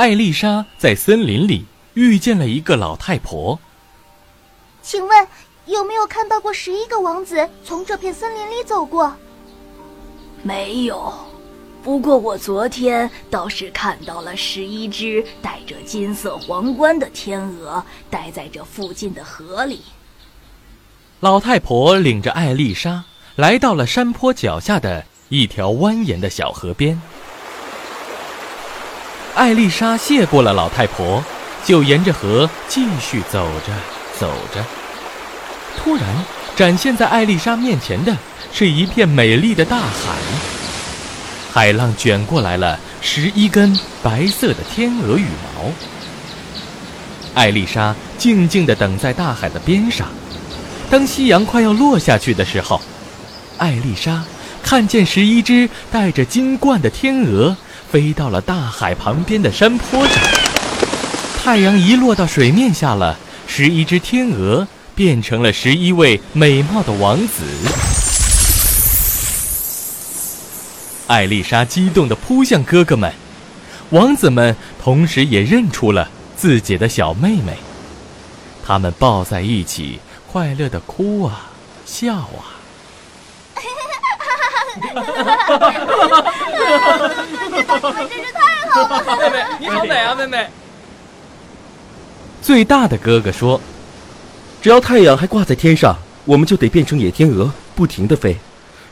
艾丽莎在森林里遇见了一个老太婆。请问有没有看到过十一个王子从这片森林里走过？没有，不过我昨天倒是看到了十一只戴着金色皇冠的天鹅待在这附近的河里。老太婆领着艾丽莎来到了山坡脚下的一条蜿蜒的小河边。艾丽莎谢过了老太婆，就沿着河继续走着走着。突然，展现在艾丽莎面前的是一片美丽的大海。海浪卷过来了十一根白色的天鹅羽毛。艾丽莎静静地等在大海的边上。当夕阳快要落下去的时候，艾丽莎看见十一只戴着金冠的天鹅。飞到了大海旁边的山坡上，太阳一落到水面下了，十一只天鹅变成了十一位美貌的王子。艾丽莎激动地扑向哥哥们，王子们同时也认出了自己的小妹妹，他们抱在一起，快乐地哭啊，笑啊。真是太好了！妹妹，你好美啊，妹妹。最大的哥哥说：“只要太阳还挂在天上，我们就得变成野天鹅，不停地飞。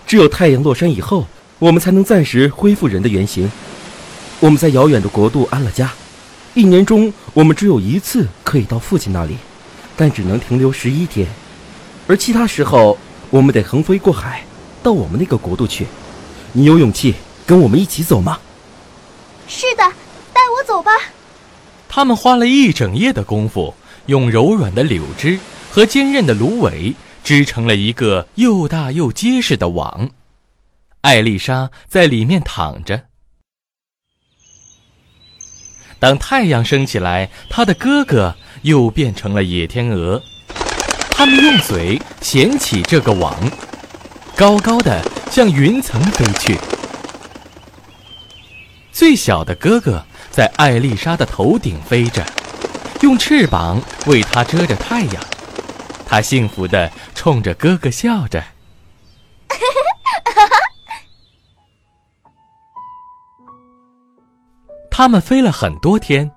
只有太阳落山以后，我们才能暂时恢复人的原形。我们在遥远的国度安了家，一年中我们只有一次可以到父亲那里，但只能停留十一天，而其他时候我们得横飞过海，到我们那个国度去。你有勇气跟我们一起走吗？”是的，带我走吧。他们花了一整夜的功夫，用柔软的柳枝和坚韧的芦苇织成了一个又大又结实的网。艾丽莎在里面躺着。当太阳升起来，她的哥哥又变成了野天鹅。他们用嘴衔起这个网，高高的向云层飞去。最小的哥哥在艾丽莎的头顶飞着，用翅膀为她遮着太阳。他幸福地冲着哥哥笑着。他们飞了很多天，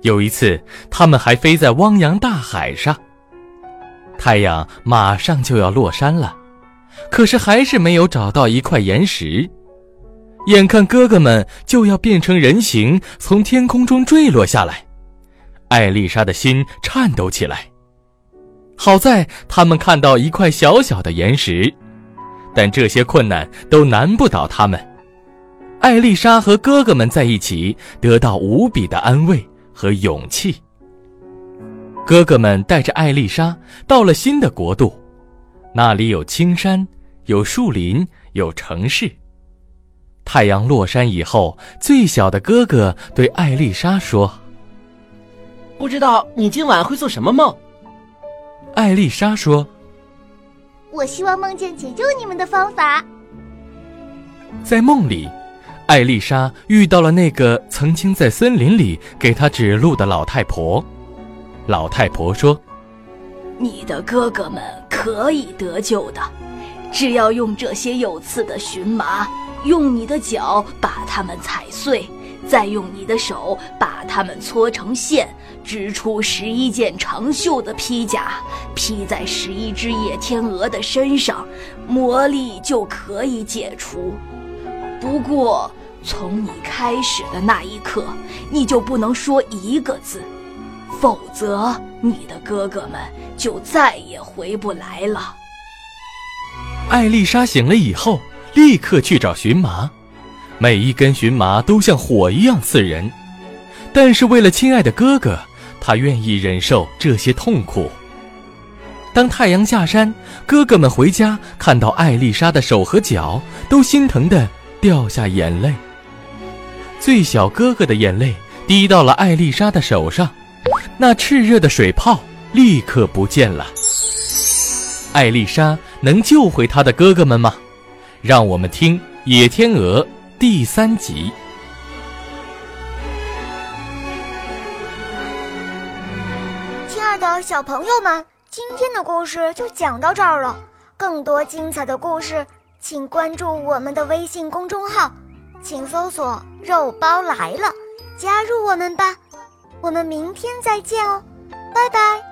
有一次，他们还飞在汪洋大海上。太阳马上就要落山了，可是还是没有找到一块岩石。眼看哥哥们就要变成人形，从天空中坠落下来，艾丽莎的心颤抖起来。好在他们看到一块小小的岩石，但这些困难都难不倒他们。艾丽莎和哥哥们在一起，得到无比的安慰和勇气。哥哥们带着艾丽莎到了新的国度，那里有青山，有树林，有城市。太阳落山以后，最小的哥哥对艾丽莎说：“不知道你今晚会做什么梦？”艾丽莎说：“我希望梦见解救你们的方法。”在梦里，艾丽莎遇到了那个曾经在森林里给她指路的老太婆。老太婆说：“你的哥哥们可以得救的，只要用这些有刺的荨麻。”用你的脚把它们踩碎，再用你的手把它们搓成线，织出十一件长袖的披甲，披在十一只野天鹅的身上，魔力就可以解除。不过，从你开始的那一刻，你就不能说一个字，否则你的哥哥们就再也回不来了。艾丽莎醒了以后。立刻去找荨麻，每一根荨麻都像火一样刺人，但是为了亲爱的哥哥，他愿意忍受这些痛苦。当太阳下山，哥哥们回家看到艾丽莎的手和脚，都心疼的掉下眼泪。最小哥哥的眼泪滴到了艾丽莎的手上，那炽热的水泡立刻不见了。艾丽莎能救回她的哥哥们吗？让我们听《野天鹅》第三集。亲爱的小朋友们。今天的故事就讲到这儿了，更多精彩的故事，请关注我们的微信公众号，请搜索“肉包来了”，加入我们吧，我们明天再见哦，拜拜。